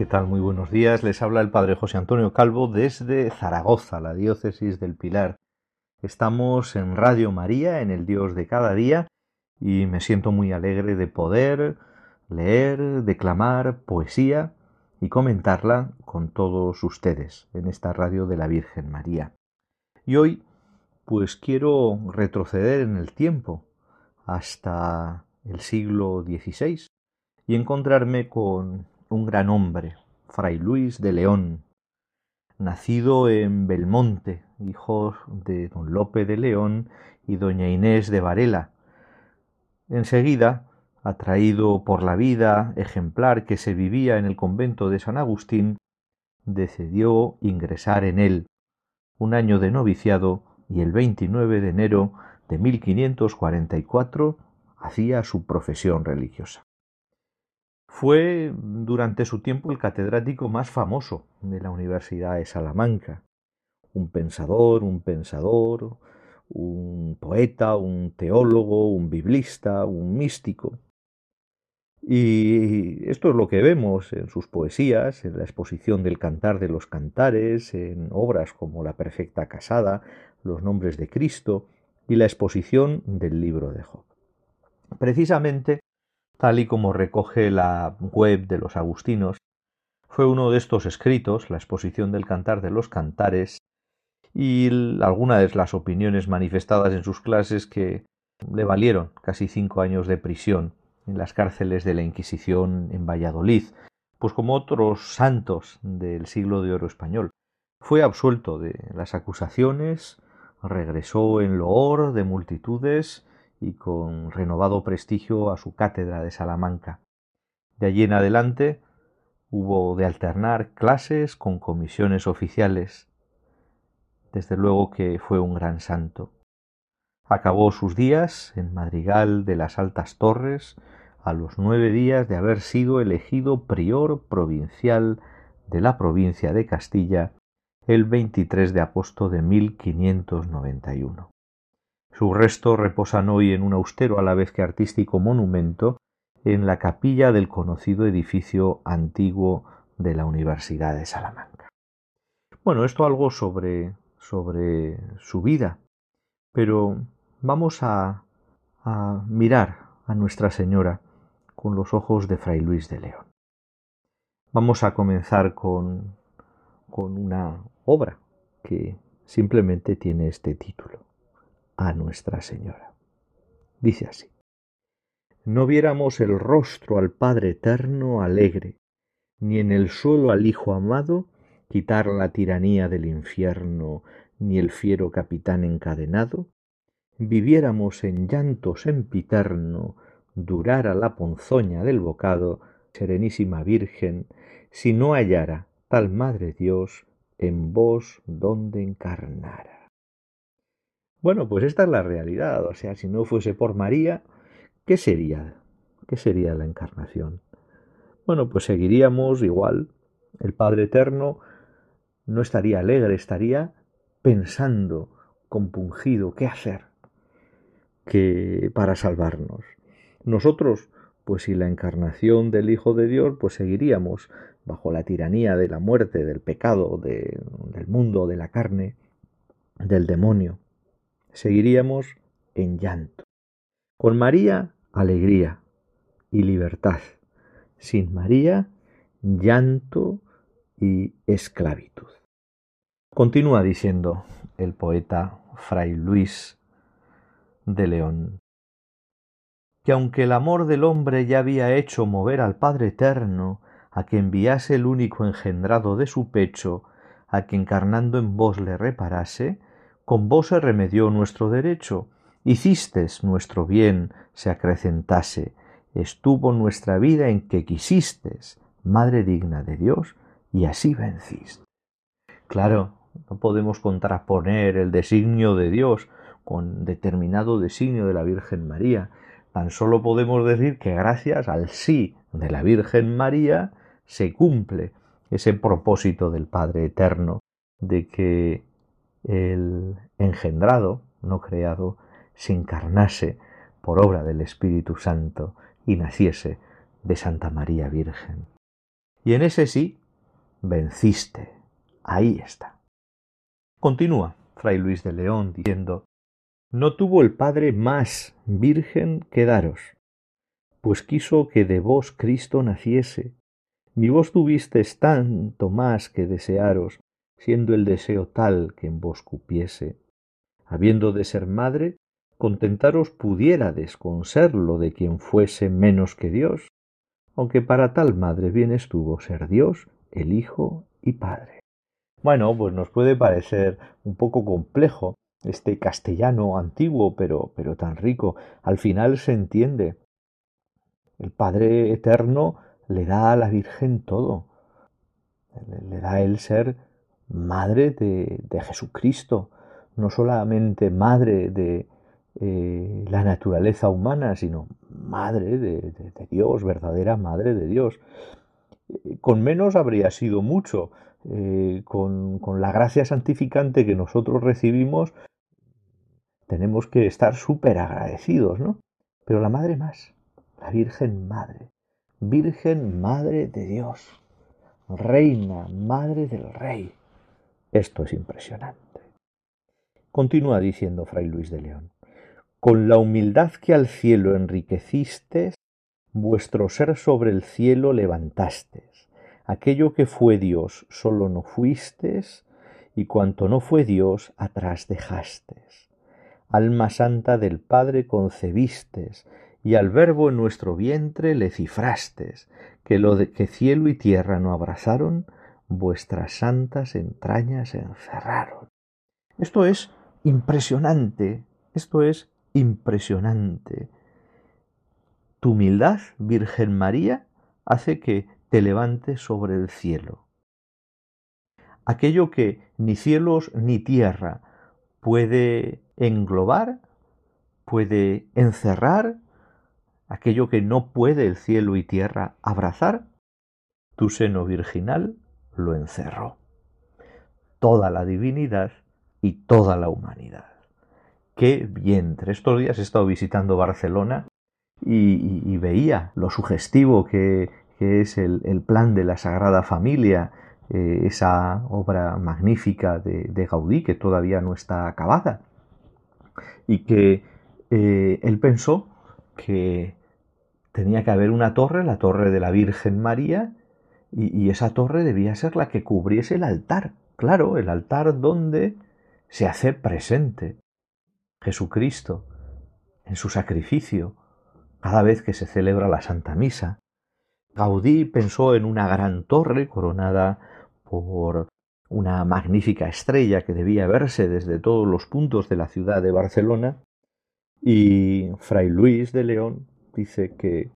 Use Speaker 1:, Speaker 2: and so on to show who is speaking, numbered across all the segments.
Speaker 1: ¿Qué tal? Muy buenos días. Les habla el Padre José Antonio Calvo desde Zaragoza, la diócesis del Pilar. Estamos en Radio María, en el Dios de cada día, y me siento muy alegre de poder leer, declamar poesía y comentarla con todos ustedes en esta radio de la Virgen María. Y hoy, pues quiero retroceder en el tiempo hasta el siglo XVI y encontrarme con un gran hombre, Fray Luis de León, nacido en Belmonte, hijo de don Lope de León y doña Inés de Varela. Enseguida, atraído por la vida ejemplar que se vivía en el convento de San Agustín, decidió ingresar en él un año de noviciado y el 29 de enero de 1544 hacía su profesión religiosa. Fue durante su tiempo el catedrático más famoso de la Universidad de Salamanca. Un pensador, un pensador, un poeta, un teólogo, un biblista, un místico. Y esto es lo que vemos en sus poesías, en la exposición del Cantar de los Cantares, en obras como La Perfecta Casada, Los Nombres de Cristo y la exposición del libro de Job. Precisamente tal y como recoge la web de los agustinos, fue uno de estos escritos, la exposición del cantar de los cantares, y algunas de las opiniones manifestadas en sus clases que le valieron casi cinco años de prisión en las cárceles de la Inquisición en Valladolid, pues como otros santos del siglo de oro español. Fue absuelto de las acusaciones, regresó en loor de multitudes y con renovado prestigio a su cátedra de Salamanca. De allí en adelante hubo de alternar clases con comisiones oficiales. Desde luego que fue un gran santo. Acabó sus días en Madrigal de las Altas Torres a los nueve días de haber sido elegido prior provincial de la provincia de Castilla el 23 de agosto de 1591. Sus restos reposan hoy en un austero a la vez que artístico monumento en la capilla del conocido edificio antiguo de la Universidad de Salamanca. Bueno, esto algo sobre, sobre su vida, pero vamos a, a mirar a Nuestra Señora con los ojos de Fray Luis de León. Vamos a comenzar con, con una obra que simplemente tiene este título a Nuestra Señora. Dice así. No viéramos el rostro al Padre Eterno alegre, ni en el suelo al Hijo amado quitar la tiranía del infierno, ni el fiero capitán encadenado, viviéramos en llanto sempiterno, durara la ponzoña del bocado, serenísima Virgen, si no hallara tal Madre Dios en vos donde encarnara. Bueno, pues esta es la realidad. O sea, si no fuese por María, ¿qué sería? ¿Qué sería la encarnación? Bueno, pues seguiríamos igual. El Padre Eterno no estaría alegre, estaría pensando, compungido, qué hacer que para salvarnos. Nosotros, pues si la encarnación del Hijo de Dios, pues seguiríamos bajo la tiranía de la muerte, del pecado, del mundo, de la carne, del demonio seguiríamos en llanto. Con María, alegría y libertad. Sin María, llanto y esclavitud. Continúa diciendo el poeta Fray Luis de León, que aunque el amor del hombre ya había hecho mover al Padre Eterno a que enviase el único engendrado de su pecho, a que encarnando en vos le reparase, con vos se remedió nuestro derecho, hicistes nuestro bien se acrecentase, estuvo nuestra vida en que quisistes, Madre digna de Dios, y así venciste. Claro, no podemos contraponer el designio de Dios con determinado designio de la Virgen María. Tan solo podemos decir que gracias al sí de la Virgen María se cumple ese propósito del Padre Eterno de que el engendrado, no creado, se encarnase por obra del Espíritu Santo y naciese de Santa María Virgen. Y en ese sí venciste. Ahí está. Continúa Fray Luis de León diciendo No tuvo el Padre más virgen que daros, pues quiso que de vos Cristo naciese, ni vos tuvistes tanto más que desearos, siendo el deseo tal que en vos cupiese. Habiendo de ser madre, contentaros pudiérades con serlo de quien fuese menos que Dios, aunque para tal madre bien estuvo ser Dios, el Hijo y Padre. Bueno, pues nos puede parecer un poco complejo este castellano antiguo, pero, pero tan rico. Al final se entiende. El Padre Eterno le da a la Virgen todo. Le, da el ser madre de, de, Jesucristo, no solamente madre de eh, la naturaleza humana, sino madre de, Dios, verdadera madre de Dios. Eh, con menos habría sido mucho. Eh, con, con, la gracia santificante que nosotros recibimos, tenemos que estar súper agradecidos, ¿no? Pero la madre más, la Virgen Madre, Virgen Madre de Dios, Reina, Madre del Rey. Esto es impresionante. Continúa diciendo Fray Luis de León con la humildad que al cielo enriquecistes, vuestro ser sobre el cielo levantastes. Aquello que fue Dios solo no fuistes, y cuanto no fue Dios atrás dejastes. Alma santa del Padre concevistes, y al Verbo en nuestro vientre le cifrastes, que lo de que cielo y tierra no abrazaron, vuestras santas entrañas encerraron. Esto es impresionante, esto es impresionante. Tu humildad, Virgen María, hace que te levantes sobre el cielo. Aquello que ni cielos ni tierra puede englobar, puede encerrar, aquello que no puede el cielo y tierra abrazar, tu seno virginal lo encerró. Toda la divinidad y toda la humanidad qué vientre. Estos días he estado visitando Barcelona y, veía lo sugestivo que, es el, plan de la Sagrada Familia, eh, esa obra magnífica de, Gaudí que todavía no está acabada. Y que eh, él pensó que tenía que haber una torre, la torre de la Virgen María, y esa torre debía ser la que cubriese el altar. Claro, el altar donde se hace presente Jesucristo en su sacrificio cada vez que se celebra la Santa Misa. Gaudí pensó en una gran torre coronada por una magnífica estrella que debía verse desde todos los puntos de la ciudad de Barcelona y Fray Luis de León dice que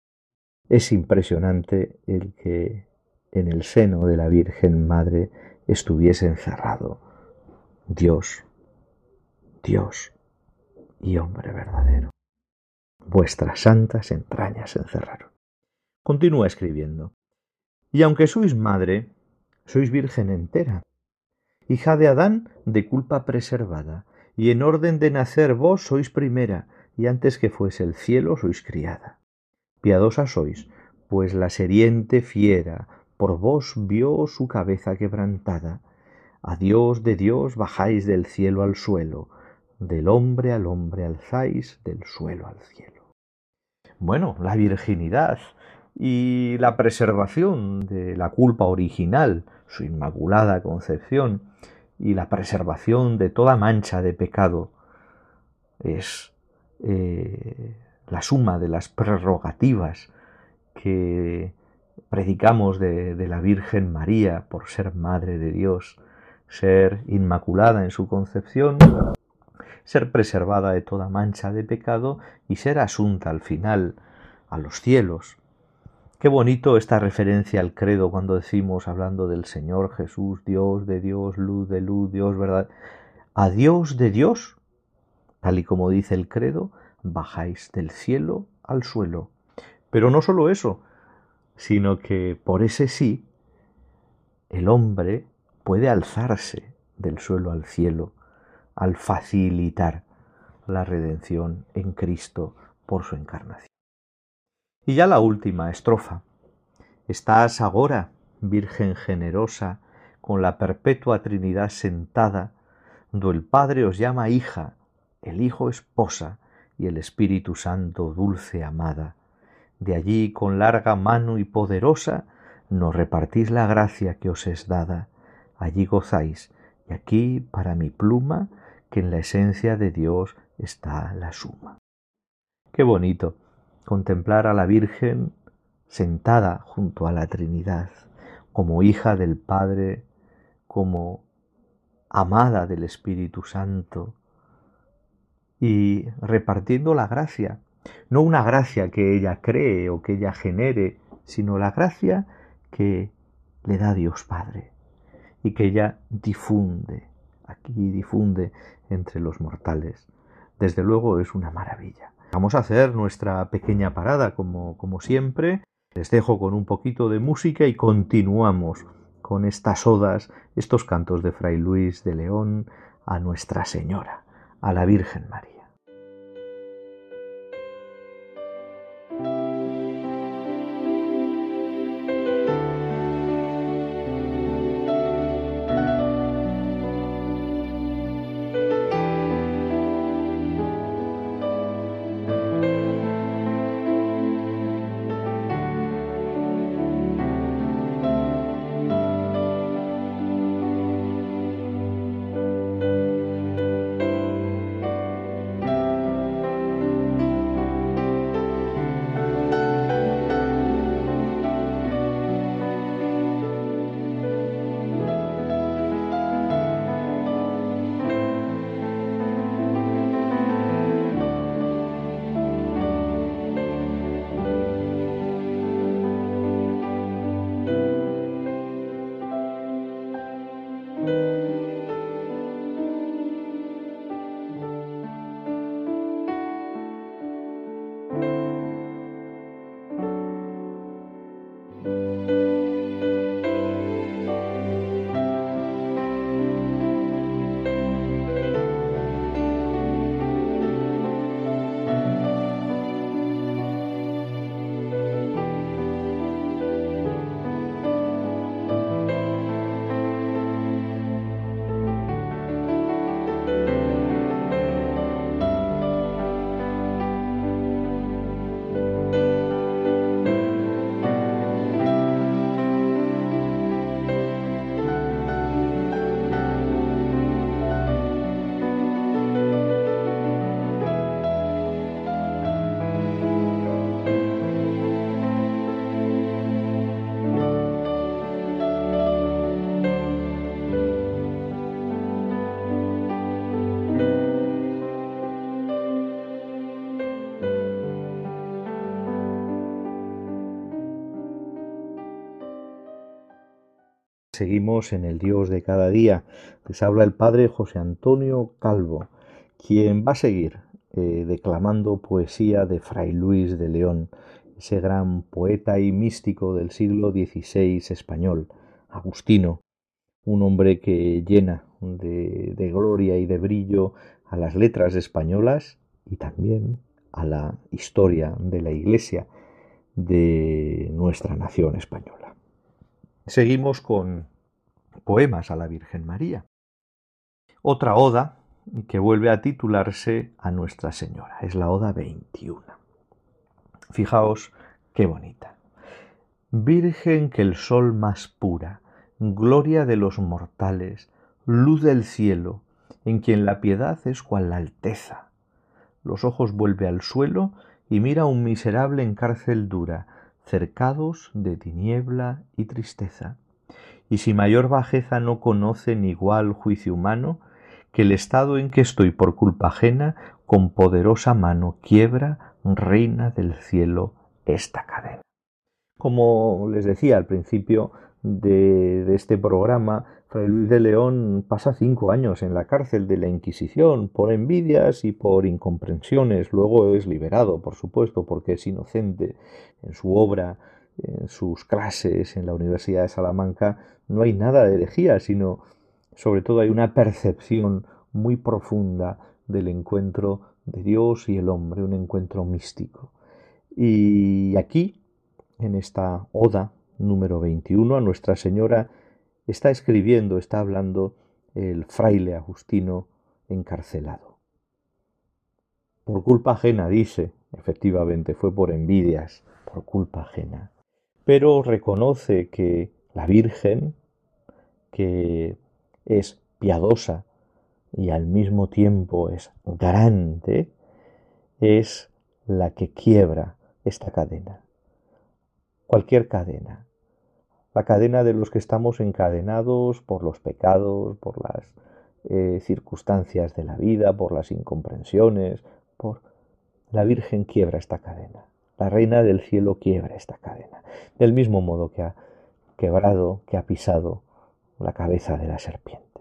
Speaker 1: es impresionante el que en el seno de la Virgen Madre estuviese encerrado Dios, Dios y hombre verdadero. Vuestras santas entrañas encerraron. Continúa escribiendo. Y aunque sois madre, sois virgen entera, hija de Adán de culpa preservada, y en orden de nacer vos sois primera, y antes que fuese el cielo sois criada. Piadosa sois, pues la seriente fiera por vos vio su cabeza quebrantada. A Dios de Dios bajáis del cielo al suelo, del hombre al hombre alzáis, del suelo al cielo. Bueno, la virginidad y la preservación de la culpa original, su inmaculada concepción, y la preservación de toda mancha de pecado es eh, la suma de las prerrogativas que predicamos de, la Virgen María por ser Madre de Dios, ser inmaculada en su concepción, ser preservada de toda mancha de pecado y ser asunta al final a los cielos. Qué bonito esta referencia al credo cuando decimos, hablando del Señor Jesús, Dios de Dios, luz de luz, Dios, verdad. A Dios de Dios, tal y como dice el credo, bajáis del cielo al suelo. Pero no solo eso, sino que por ese sí, el hombre puede alzarse del suelo al cielo al facilitar la redención en Cristo por su encarnación. Y ya la última estrofa. Estás ahora, Virgen generosa, con la perpetua Trinidad sentada, do el Padre os llama hija, el Hijo esposa y el Espíritu Santo dulce amada. De allí con larga mano y poderosa nos repartís la gracia que os es dada. Allí gozáis, y aquí para mi pluma, que en la esencia de Dios está la suma. Qué bonito contemplar a la Virgen sentada junto a la Trinidad, como hija del Padre, como amada del Espíritu Santo, y repartiendo la gracia, no una gracia que ella cree o que ella genere, sino la gracia que le da Dios Padre y que ella difunde, aquí difunde entre los mortales. Desde luego es una maravilla. Vamos a hacer nuestra pequeña parada como, como siempre. Les dejo con un poquito de música y continuamos con estas odas, estos cantos de Fray Luis de León a Nuestra Señora, a la Virgen María. Seguimos en el Dios de cada día. Les habla el Padre José Antonio Calvo, quien va a seguir eh, declamando poesía de Fray Luis de León, ese gran poeta y místico del siglo XVI español, Agustino, un hombre que llena de, de gloria y de brillo a las letras españolas y también a la historia de la Iglesia de nuestra nación española. Seguimos con poemas a la Virgen María. Otra oda que vuelve a titularse a Nuestra Señora. Es la oda 21. Fijaos qué bonita. Virgen que el sol más pura, gloria de los mortales, luz del cielo, en quien la piedad es cual la alteza. Los ojos vuelve al suelo y mira a un miserable en cárcel dura, cercados de tiniebla y tristeza. Y si mayor bajeza no conoce ni igual juicio humano, que el estado en que estoy por culpa ajena, con poderosa mano quiebra, reina del cielo, esta cadena. Como les decía al principio de, este programa, Fray Luis de León pasa cinco años en la cárcel de la Inquisición por envidias y por incomprensiones. Luego es liberado, por supuesto, porque es inocente. En su obra, en sus clases en la Universidad de Salamanca, no hay nada de herejía, sino sobre todo hay una percepción muy profunda del encuentro de Dios y el hombre, un encuentro místico. Y aquí, en esta oda número 21, a Nuestra Señora está escribiendo, está hablando el fraile Agustino encarcelado. Por culpa ajena, dice, efectivamente, fue por envidias, por culpa ajena. Pero reconoce que la Virgen, que es piadosa y al mismo tiempo es grande, es la que quiebra esta cadena. Cualquier cadena. La cadena de los que estamos encadenados por los pecados, por las eh, circunstancias de la vida, por las incomprensiones, por... La Virgen quiebra esta cadena. La Reina del Cielo quiebra esta cadena. Del mismo modo que ha quebrado, que ha pisado la cabeza de la serpiente.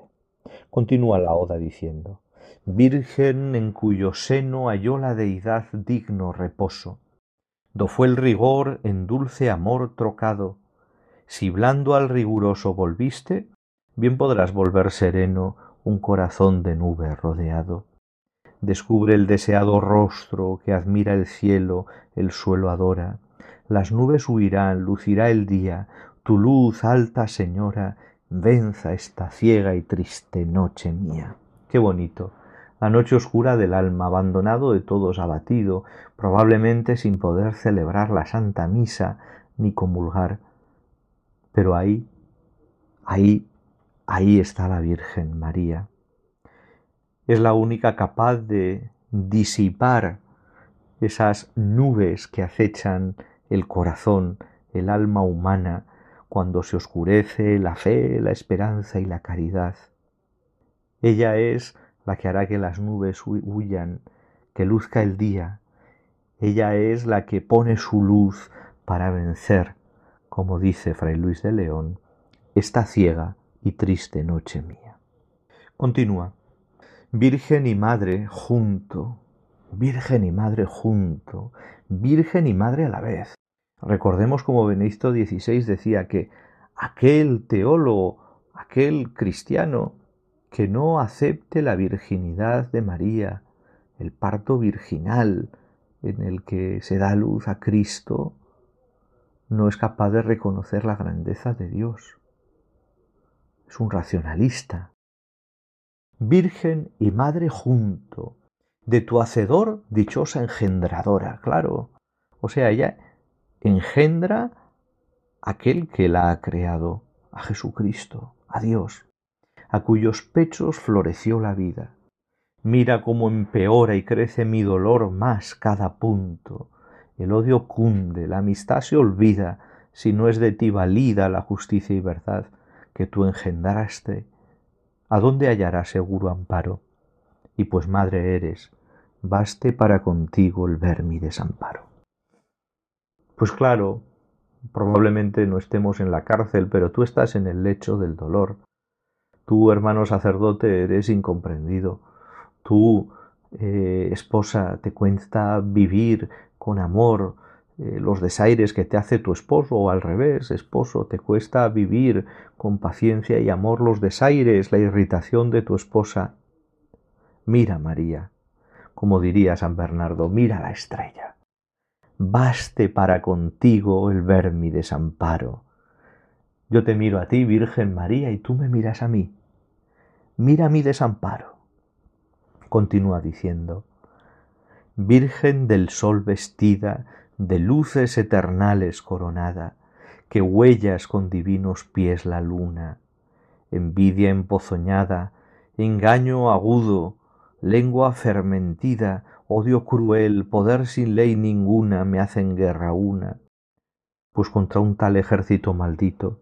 Speaker 1: Continúa la oda diciendo, Virgen en cuyo seno halló la deidad digno reposo, do fue el rigor en dulce amor trocado, si blando al riguroso volviste, bien podrás volver sereno un corazón de nube rodeado. Descubre el deseado rostro que admira el cielo, el suelo adora. Las nubes huirán, lucirá el día, tu luz, alta señora, venza esta ciega y triste noche mía. Qué bonito. La noche oscura del alma, abandonado de todos, abatido, probablemente sin poder celebrar la Santa Misa ni comulgar. Pero ahí, ahí, ahí está la Virgen María. Es la única capaz de disipar esas nubes que acechan el corazón, el alma humana, cuando se oscurece la fe, la esperanza y la caridad. Ella es la que hará que las nubes huyan, que luzca el día. Ella es la que pone su luz para vencer, como dice Fray Luis de León, esta ciega y triste noche mía. Continúa. Virgen y Madre junto, Virgen y Madre junto, Virgen y Madre a la vez. Recordemos como Benedicto XVI decía que aquel teólogo, aquel cristiano que no acepte la virginidad de María, el parto virginal en el que se da luz a Cristo, no es capaz de reconocer la grandeza de Dios. Es un racionalista. Virgen y madre junto, de tu hacedor dichosa engendradora, claro. O sea, ella engendra aquel que la ha creado, a Jesucristo, a Dios, a cuyos pechos floreció la vida. Mira cómo empeora y crece mi dolor más cada punto. El odio cunde, la amistad se olvida, si no es de ti valida la justicia y verdad que tú engendraste. ¿A dónde hallará seguro amparo? Y pues madre eres, baste para contigo el ver mi desamparo. Pues claro, probablemente no estemos en la cárcel, pero tú estás en el lecho del dolor. Tú, hermano sacerdote, eres incomprendido. Tú, eh, esposa, te cuesta vivir con amor eh, los desaires que te hace tu esposo, o al revés, esposo, te cuesta vivir con paciencia y amor los desaires, la irritación de tu esposa. Mira, María, como diría San Bernardo, mira la estrella baste para contigo el ver mi desamparo. Yo te miro a ti, Virgen María, y tú me miras a mí. Mira mi desamparo. Continúa diciendo, Virgen del sol vestida, de luces eternales coronada, que huellas con divinos pies la luna, envidia empozoñada, engaño agudo, lengua fermentida, odio cruel, poder sin ley ninguna me hacen guerra una. Pues contra un tal ejército maldito,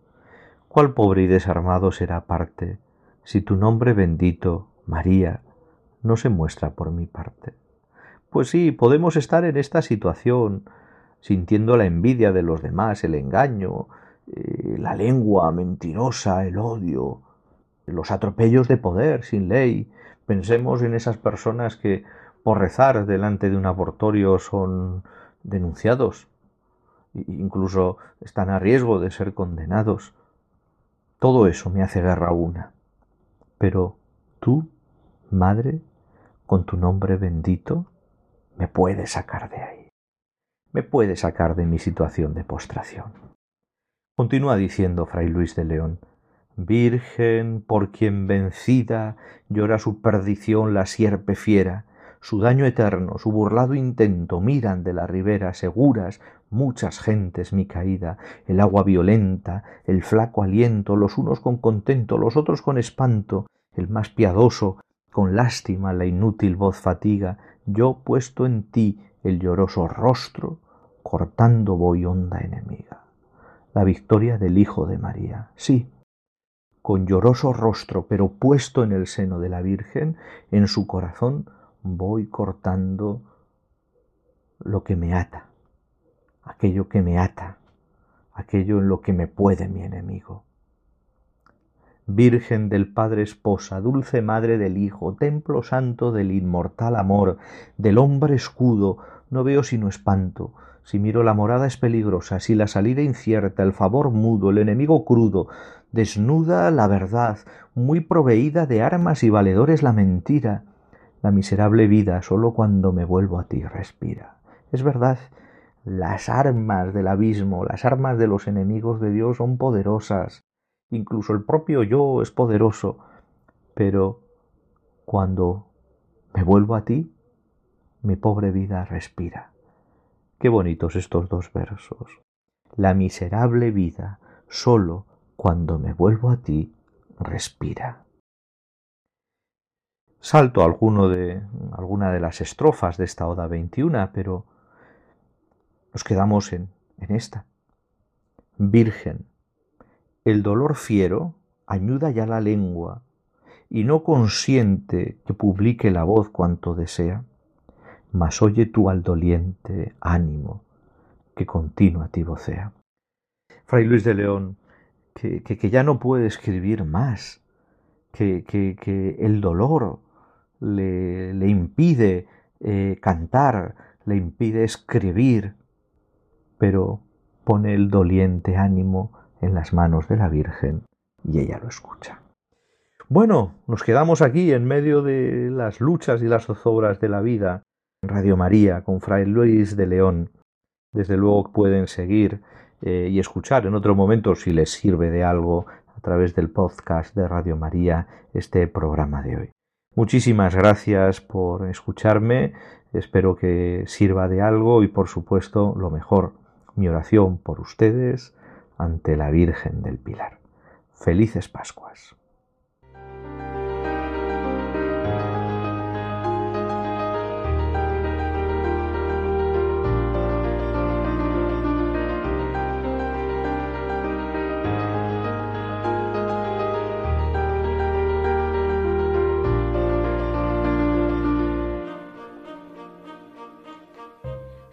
Speaker 1: ¿cuál pobre y desarmado será parte, si tu nombre bendito, María, no se muestra por mi parte? Pues sí, podemos estar en esta situación, sintiendo la envidia de los demás, el engaño, eh, la lengua mentirosa, el odio, los atropellos de poder sin ley. Pensemos en esas personas que por rezar delante de un abortorio son denunciados, incluso están a riesgo de ser condenados. Todo eso me hace guerra una. Pero tú, Madre, con tu nombre bendito, me puedes sacar de ahí. Me puedes sacar de mi situación de postración. Continúa diciendo Fray Luis de León, Virgen, por quien vencida llora su perdición la sierpe fiera, su daño eterno, su burlado intento, miran de la ribera seguras muchas gentes mi caída, el agua violenta, el flaco aliento, los unos con contento, los otros con espanto, el más piadoso, con lástima la inútil voz fatiga, yo puesto en ti el lloroso rostro, cortando voy honda enemiga. La victoria del Hijo de María, sí, con lloroso rostro, pero puesto en el seno de la Virgen, en su corazón voy cortando lo que me ata, aquello que me ata, aquello en lo que me puede mi enemigo. Virgen del Padre Esposa, dulce Madre del Hijo, templo santo del inmortal amor, del hombre escudo, no veo sino espanto. Si miro la morada es peligrosa, si la salida incierta, el favor mudo, el enemigo crudo, desnuda la verdad, muy proveída de armas y valedores la mentira, la miserable vida sólo cuando me vuelvo a ti respira. Es verdad, las armas del abismo, las armas de los enemigos de Dios son poderosas, incluso el propio yo es poderoso, pero cuando me vuelvo a ti, mi pobre vida respira. Qué bonitos estos dos versos. La miserable vida, sólo cuando me vuelvo a ti, respira. Salto alguno de, alguna de las estrofas de esta Oda 21, pero nos quedamos en, en esta. Virgen, el dolor fiero añuda ya la lengua y no consiente que publique la voz cuanto desea, mas oye tú al doliente ánimo que continua ti vocea. Fray Luis de León, que, que, ya no puede escribir más, que, que el dolor le, impide eh, cantar, le impide escribir, pero pone el doliente ánimo en las manos de la Virgen y ella lo escucha. Bueno, nos quedamos aquí en medio de las luchas y las zozobras de la vida en Radio María con Fray Luis de León. Desde luego pueden seguir eh, y escuchar en otro momento si les sirve de algo a través del podcast de Radio María este programa de hoy. Muchísimas gracias por escucharme, espero que sirva de algo y por supuesto lo mejor, mi oración por ustedes ante la Virgen del Pilar. Felices Pascuas.